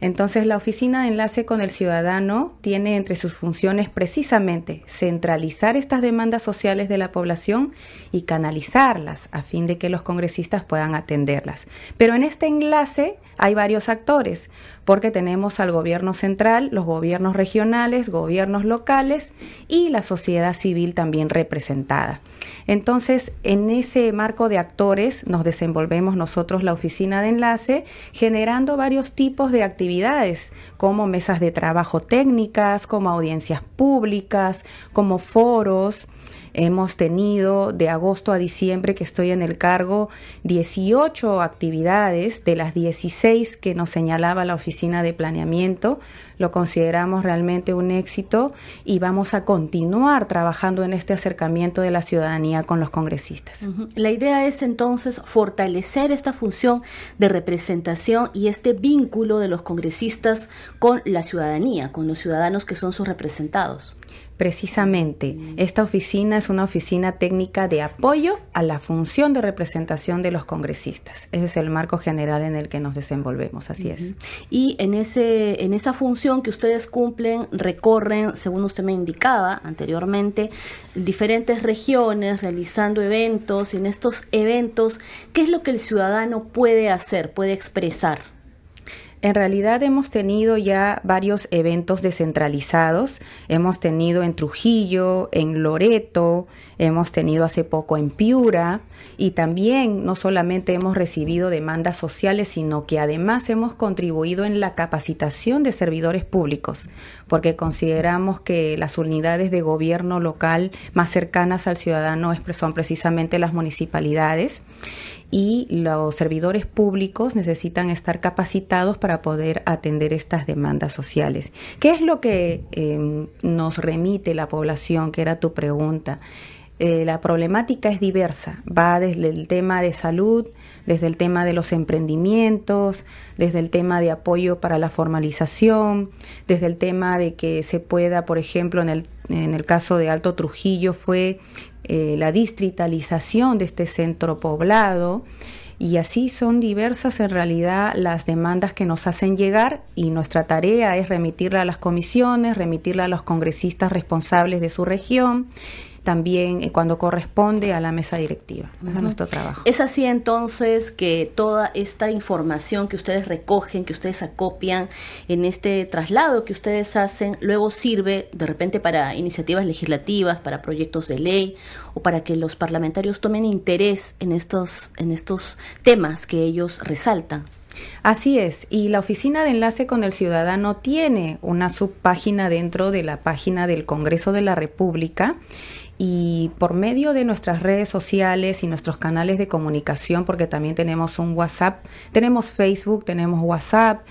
Entonces, la Oficina de Enlace con el Ciudadano tiene entre sus funciones precisamente centralizar estas demandas sociales de la población y canalizarlas a fin de que los congresistas puedan atenderlas. Pero en este enlace hay varios actores porque tenemos al gobierno central, los gobiernos regionales, gobiernos locales y la sociedad civil también representada. Entonces, en ese marco de actores nos desenvolvemos nosotros la oficina de enlace generando varios tipos de actividades como mesas de trabajo técnicas, como audiencias públicas, como foros, Hemos tenido de agosto a diciembre que estoy en el cargo 18 actividades de las 16 que nos señalaba la oficina de planeamiento. Lo consideramos realmente un éxito y vamos a continuar trabajando en este acercamiento de la ciudadanía con los congresistas. La idea es entonces fortalecer esta función de representación y este vínculo de los congresistas con la ciudadanía, con los ciudadanos que son sus representados. Precisamente, esta oficina es una oficina técnica de apoyo a la función de representación de los congresistas. Ese es el marco general en el que nos desenvolvemos, así es. Y en, ese, en esa función que ustedes cumplen, recorren, según usted me indicaba anteriormente, diferentes regiones, realizando eventos. Y en estos eventos, ¿qué es lo que el ciudadano puede hacer, puede expresar? En realidad hemos tenido ya varios eventos descentralizados. Hemos tenido en Trujillo, en Loreto, hemos tenido hace poco en Piura y también no solamente hemos recibido demandas sociales, sino que además hemos contribuido en la capacitación de servidores públicos, porque consideramos que las unidades de gobierno local más cercanas al ciudadano son precisamente las municipalidades y los servidores públicos necesitan estar capacitados para poder atender estas demandas sociales. ¿Qué es lo que em, nos remite la población, que era tu pregunta? Eh, la problemática es diversa, va desde el tema de salud, desde el tema de los emprendimientos, desde el tema de apoyo para la formalización, desde el tema de que se pueda, por ejemplo, en el, en el caso de Alto Trujillo fue eh, la distritalización de este centro poblado Y así son diversas en realidad las demandas que nos hacen llegar y nuestra tarea es remitirla a las comisiones, remitirla a los congresistas responsables de su región también eh, cuando corresponde a la mesa directiva. es nuestro trabajo. Es así entonces que toda esta información que ustedes recogen, que ustedes acopian en este traslado que ustedes hacen, luego sirve de repente para iniciativas legislativas, para proyectos de ley o para que los parlamentarios tomen interés en estos, en estos temas que ellos resaltan. Así es, y la Oficina de Enlace con el Ciudadano tiene una subpágina dentro de la página del Congreso de la República y por medio de nuestras redes sociales y nuestros canales de comunicación, porque también tenemos un WhatsApp, tenemos Facebook, tenemos WhatsApp,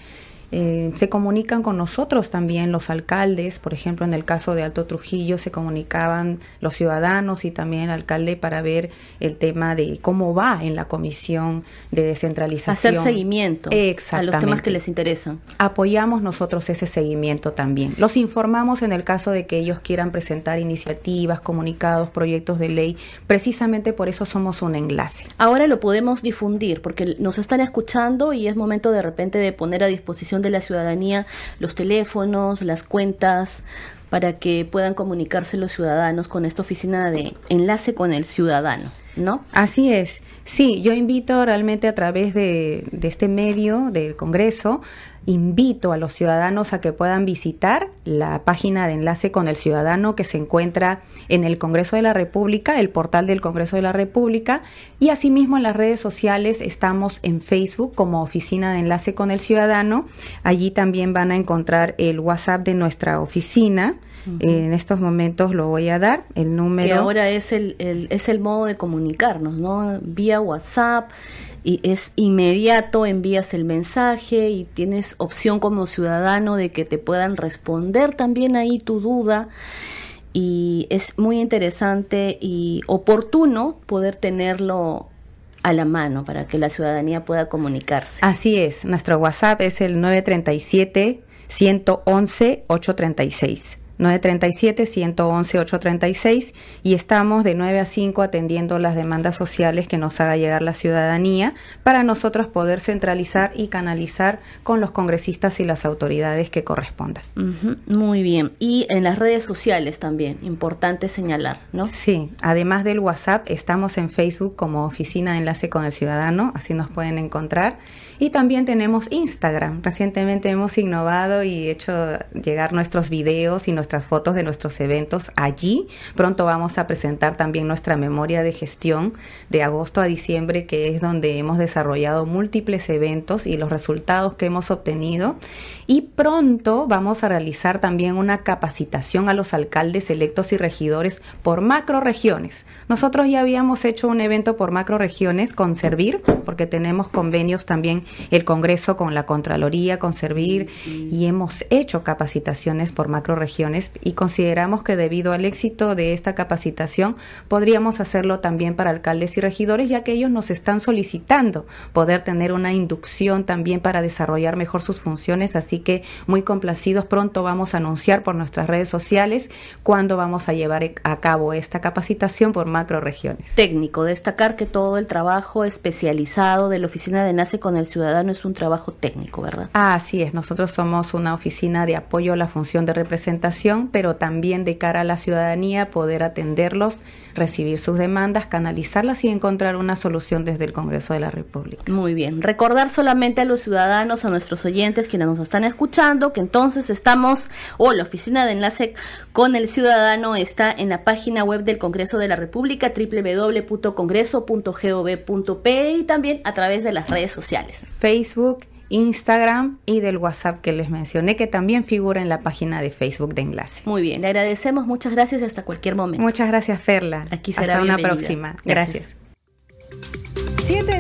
eh, se comunican con nosotros también los alcaldes, por ejemplo, en el caso de Alto Trujillo se comunicaban los ciudadanos y también el alcalde para ver el tema de cómo va en la comisión de descentralización. Hacer seguimiento a los temas que les interesan. Apoyamos nosotros ese seguimiento también. Los informamos en el caso de que ellos quieran presentar iniciativas, comunicados, proyectos de ley. Precisamente por eso somos un enlace. Ahora lo podemos difundir porque nos están escuchando y es momento de repente de poner a disposición de la ciudadanía los teléfonos, las cuentas, para que puedan comunicarse los ciudadanos con esta oficina de enlace con el ciudadano, ¿no? Así es. Sí, yo invito realmente a través de, este medio del Congreso invito a los ciudadanos a que puedan visitar la página de enlace con el ciudadano que se encuentra en el Congreso de la República, el portal del Congreso de la República, y asimismo en las redes sociales estamos en Facebook como Oficina de Enlace con el Ciudadano. Allí también van a encontrar el WhatsApp de nuestra oficina. En estos momentos lo voy a dar, el número. Que ahora es el, el, es el modo de comunicarnos, ¿no? Vía WhatsApp y es inmediato, envías el mensaje y tienes opción como ciudadano de que te puedan responder también ahí tu duda y es muy interesante y oportuno poder tenerlo a la mano para que la ciudadanía pueda comunicarse. Así es, nuestro WhatsApp es el 937 111 836. 937-111-836 y estamos de 9 a 5 atendiendo las demandas sociales que nos haga llegar la ciudadanía para nosotros poder centralizar y canalizar con los congresistas y las autoridades que correspondan. Muy bien. Y en las redes sociales también, importante señalar, ¿no? Sí, además del WhatsApp, estamos en Facebook como Oficina de Enlace con el Ciudadano, así nos pueden encontrar. Y también tenemos Instagram. Recientemente hemos innovado y hecho llegar nuestros videos y nuestras fotos de nuestros eventos allí. Pronto vamos a presentar también nuestra memoria de gestión de agosto a diciembre, que es donde hemos desarrollado múltiples eventos y los resultados que hemos obtenido. Y pronto vamos a realizar también una capacitación a los alcaldes electos y regidores por macroregiones. Nosotros ya habíamos hecho un evento por macroregiones con Servir, porque tenemos convenios también el Congreso con la Contraloría, con Servir, y hemos hecho capacitaciones por macroregiones y consideramos que debido al éxito de esta capacitación podríamos hacerlo también para alcaldes y regidores, ya que ellos nos están solicitando poder tener una inducción también para desarrollar mejor sus funciones, así que muy complacidos pronto vamos a anunciar por nuestras redes sociales cuándo vamos a llevar a cabo esta capacitación por macroregiones. Técnico, destacar que todo el trabajo especializado de la Oficina de Nace con el Ciudadano es un trabajo técnico, ¿verdad? Ah, así es, nosotros somos una oficina de apoyo a la función de representación, pero también de cara a la ciudadanía poder atenderlos, recibir sus demandas, canalizarlas y encontrar una solución desde el Congreso de la República. Muy bien, recordar solamente a los ciudadanos, a nuestros oyentes quienes nos están escuchando, que entonces estamos, o la oficina de enlace con el ciudadano está en la página web del Congreso de la República, www.congreso.gov.pe y también a través de las redes sociales. Facebook, Instagram y del WhatsApp que les mencioné, que también figura en la página de Facebook de Enlace. Muy bien, le agradecemos, muchas gracias hasta cualquier momento. Muchas gracias, Ferla. Aquí será hasta una próxima. gracias. 7 de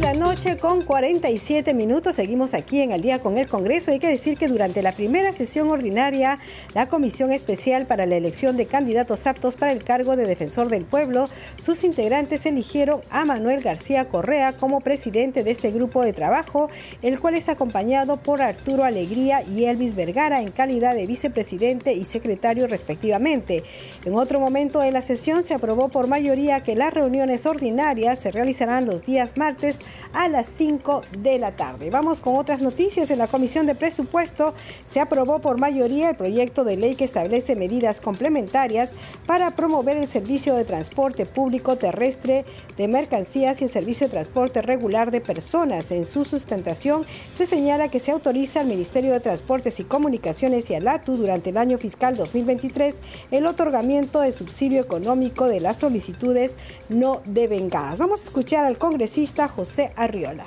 la noche con 47 minutos. Seguimos aquí en el día con el Congreso. Hay que decir que durante la primera sesión ordinaria, la Comisión Especial para la Elección de Candidatos Aptos para el cargo de Defensor del Pueblo, sus integrantes eligieron a Manuel García Correa como presidente de este grupo de trabajo, el cual es acompañado por Arturo Alegría y Elvis Vergara en calidad de vicepresidente y secretario respectivamente. En otro momento de la sesión se aprobó por mayoría que las reuniones ordinarias se realizarán los días martes a las 5 de la tarde. Vamos con otras noticias. En la Comisión de Presupuesto se aprobó por mayoría el proyecto de ley que establece medidas complementarias para promover el servicio de transporte público terrestre de mercancías y el servicio de transporte regular de personas. En su sustentación se señala que se autoriza al Ministerio de Transportes y Comunicaciones y al ATU durante el año fiscal 2023 el otorgamiento de subsidio económico de las solicitudes no devengadas. Vamos a escuchar al congresista José Arriola.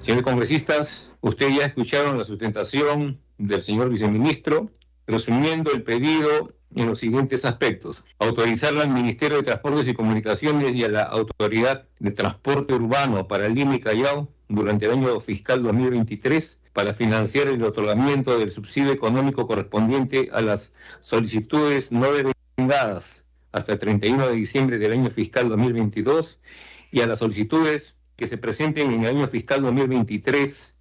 Señores congresistas, ustedes ya escucharon la sustentación del señor viceministro, resumiendo el pedido en los siguientes aspectos. Autorizar al Ministerio de Transportes y Comunicaciones y a la Autoridad de Transporte Urbano para Lima y Callao durante el año fiscal 2023 para financiar el otorgamiento del subsidio económico correspondiente a las solicitudes no devengadas hasta el 31 de diciembre del año fiscal 2022 y a las solicitudes que se presenten en el año fiscal 2023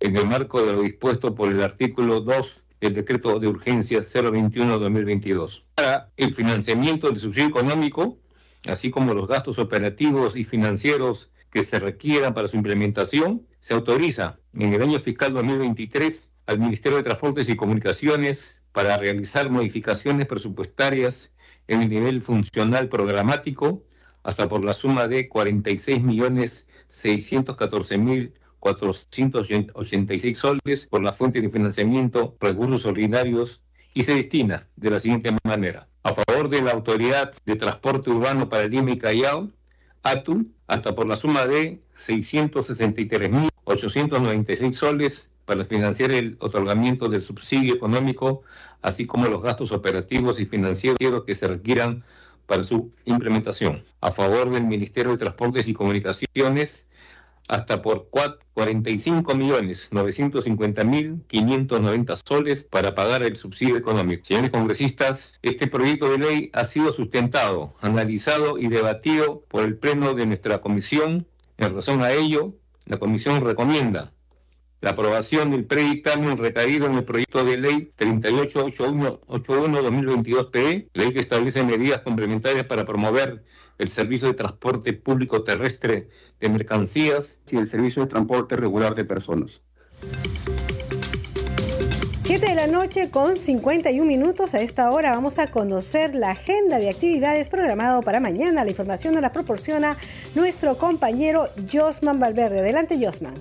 en el marco de lo dispuesto por el artículo 2 del decreto de urgencia 021-2022. Para el financiamiento del subsidio económico, así como los gastos operativos y financieros que se requieran para su implementación, se autoriza en el año fiscal 2023 al Ministerio de Transportes y Comunicaciones para realizar modificaciones presupuestarias en el nivel funcional programático hasta por la suma de 46 millones 614 mil 486 soles por la fuente de financiamiento recursos ordinarios y se destina de la siguiente manera. A favor de la Autoridad de Transporte Urbano para Lima y Callao, ATU, hasta por la suma de 663.896 soles para financiar el otorgamiento del subsidio económico, así como los gastos operativos y financieros que se requieran para su implementación. A favor del Ministerio de Transportes y Comunicaciones, hasta por 45.950.590 soles para pagar el subsidio económico. Señores congresistas, este proyecto de ley ha sido sustentado, analizado y debatido por el Pleno de nuestra comisión. En razón a ello, la comisión recomienda la aprobación del predictamen recaído en el proyecto de ley 3881-2022-PE, ley que establece medidas complementarias para promover el servicio de transporte público terrestre de mercancías y el servicio de transporte regular de personas. 7 de la noche con 51 minutos. A esta hora vamos a conocer la agenda de actividades programado para mañana. La información nos la proporciona nuestro compañero Josman Valverde. Adelante, Josman.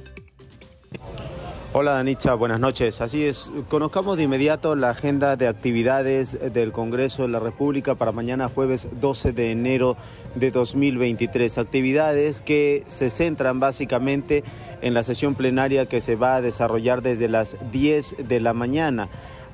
Hola Danitza, buenas noches. Así es, conozcamos de inmediato la agenda de actividades del Congreso de la República para mañana jueves 12 de enero de 2023. Actividades que se centran básicamente en la sesión plenaria que se va a desarrollar desde las 10 de la mañana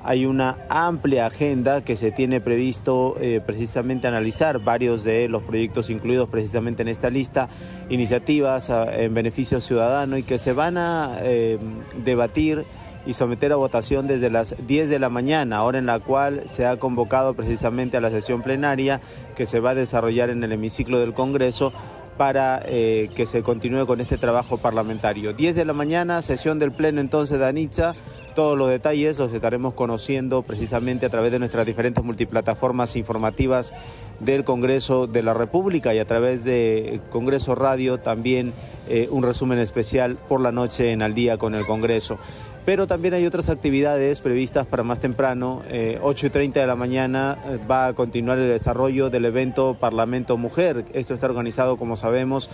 hay una amplia agenda que se tiene previsto eh, precisamente analizar varios de los proyectos incluidos precisamente en esta lista, iniciativas ah, en beneficio ciudadano y que se van a eh, debatir y someter a votación desde las 10 de la mañana, hora en la cual se ha convocado precisamente a la sesión plenaria que se va a desarrollar en el hemiciclo del Congreso para eh, que se continúe con este trabajo parlamentario. 10 de la mañana, sesión del Pleno entonces de Anitza. Todos los detalles los estaremos conociendo precisamente a través de nuestras diferentes multiplataformas informativas del Congreso de la República y a través de Congreso Radio también eh, un resumen especial por la noche en Al día con el Congreso pero también hay otras actividades previstas para más temprano. 8 eh, y 30 de la mañana eh, va a continuar el desarrollo del evento Parlamento Mujer. Esto está organizado, como sabemos,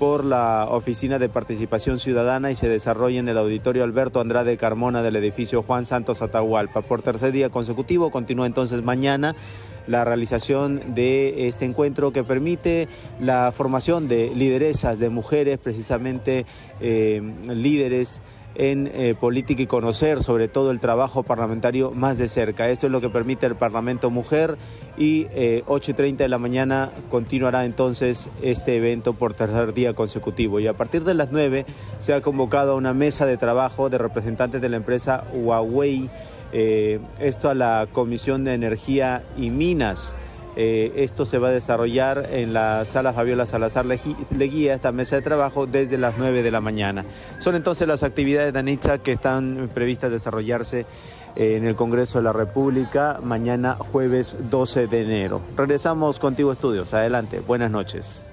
por la Oficina de Participación Ciudadana y se desarrolla en el Auditorio Alberto Andrade Carmona del edificio Juan Santos Atahualpa. Por tercer día consecutivo continúa entonces mañana la realización de este encuentro que permite la formación de lideresas, de mujeres, precisamente eh, líderes en eh, política y conocer sobre todo el trabajo parlamentario más de cerca. Esto es lo que permite el Parlamento Mujer y eh, 8 y 30 de la mañana continuará entonces este evento por tercer día consecutivo. Y a partir de las 9 se ha convocado a una mesa de trabajo de representantes de la empresa Huawei, eh, esto a la Comisión de Energía y Minas. Eh, esto se va a desarrollar en la sala Fabiola Salazar Leguía, esta mesa de trabajo, desde las 9 de la mañana. Son entonces las actividades de Anitza que están previstas desarrollarse eh, en el Congreso de la República mañana jueves 12 de enero. Regresamos contigo estudios. Adelante. Buenas noches.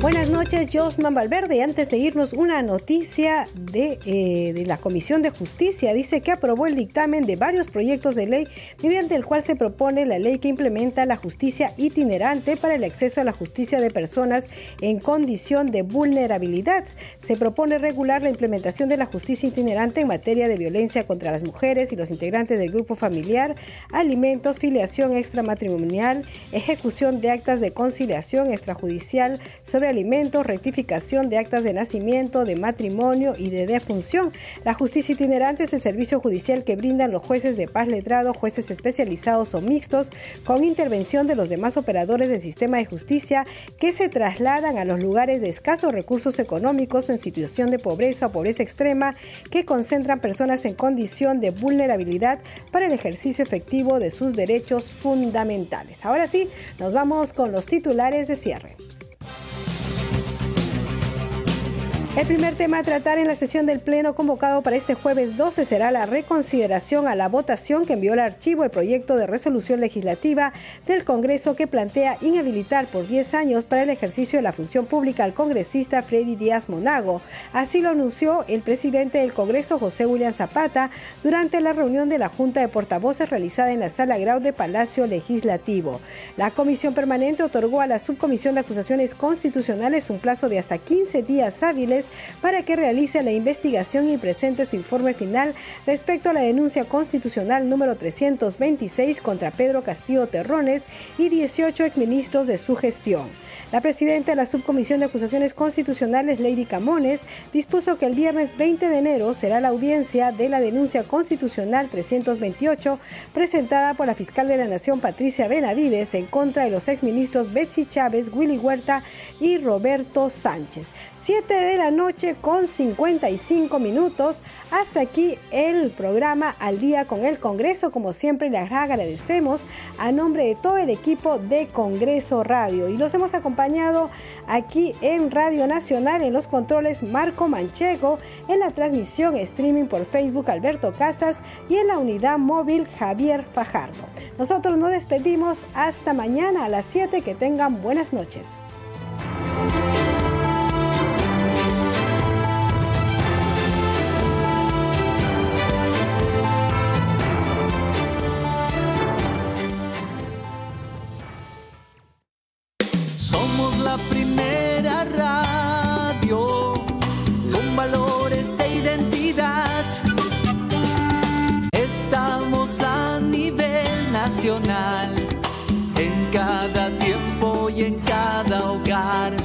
Buenas noches, Josman Valverde. Antes de irnos, una noticia de, eh, de, la Comisión de Justicia. Dice que aprobó el dictamen de varios proyectos de ley mediante el cual se propone la ley que implementa la justicia itinerante para el acceso a la justicia de personas en condición de vulnerabilidad. Se propone regular la implementación de la justicia itinerante en materia de violencia contra las mujeres y los integrantes del grupo familiar, alimentos, filiación extramatrimonial, ejecución de actas de conciliación extrajudicial sobre alimentos, rectificación de actas de nacimiento, de matrimonio y de defunción. La justicia itinerante es el servicio judicial que brindan los jueces de paz letrado, jueces especializados o mixtos, con intervención de los demás operadores del sistema de justicia que se trasladan a los lugares de escasos recursos económicos en situación de pobreza o pobreza extrema que concentran personas en condición de vulnerabilidad para el ejercicio efectivo de sus derechos fundamentales. Ahora sí, nos vamos con los titulares de cierre. El primer tema a tratar en la sesión del Pleno convocado para este jueves 12 será la reconsideración a la votación que envió el archivo el proyecto de resolución legislativa del Congreso que plantea inhabilitar por 10 años para el ejercicio de la función pública al congresista Freddy Díaz Monago. Así lo anunció el presidente del Congreso, José William Zapata, durante la reunión de la Junta de Portavoces realizada en la Sala Grau de Palacio Legislativo. La Comisión Permanente otorgó a la Subcomisión de Acusaciones Constitucionales un plazo de hasta 15 días hábiles para que realice la investigación y presente su informe final respecto a la denuncia constitucional número 326 contra Pedro Castillo Terrones y 18 exministros de su gestión. La presidenta de la Subcomisión de Acusaciones Constitucionales, Lady Camones, dispuso que el viernes 20 de enero será la audiencia de la denuncia constitucional 328 presentada por la fiscal de la Nación, Patricia Benavides, en contra de los exministros Betsy Chávez, Willy Huerta y Roberto Sánchez. 7 de la noche con 55 minutos. Hasta aquí el programa Al día con el Congreso. Como siempre, les agradecemos a nombre de todo el equipo de Congreso Radio. Y los hemos acompañado aquí en Radio Nacional en los controles Marco Manchego, en la transmisión streaming por Facebook Alberto Casas y en la unidad móvil Javier Fajardo. Nosotros nos despedimos hasta mañana a las 7. Que tengan buenas noches. Identidad. Estamos a nivel nacional, en cada tiempo y en cada ocasión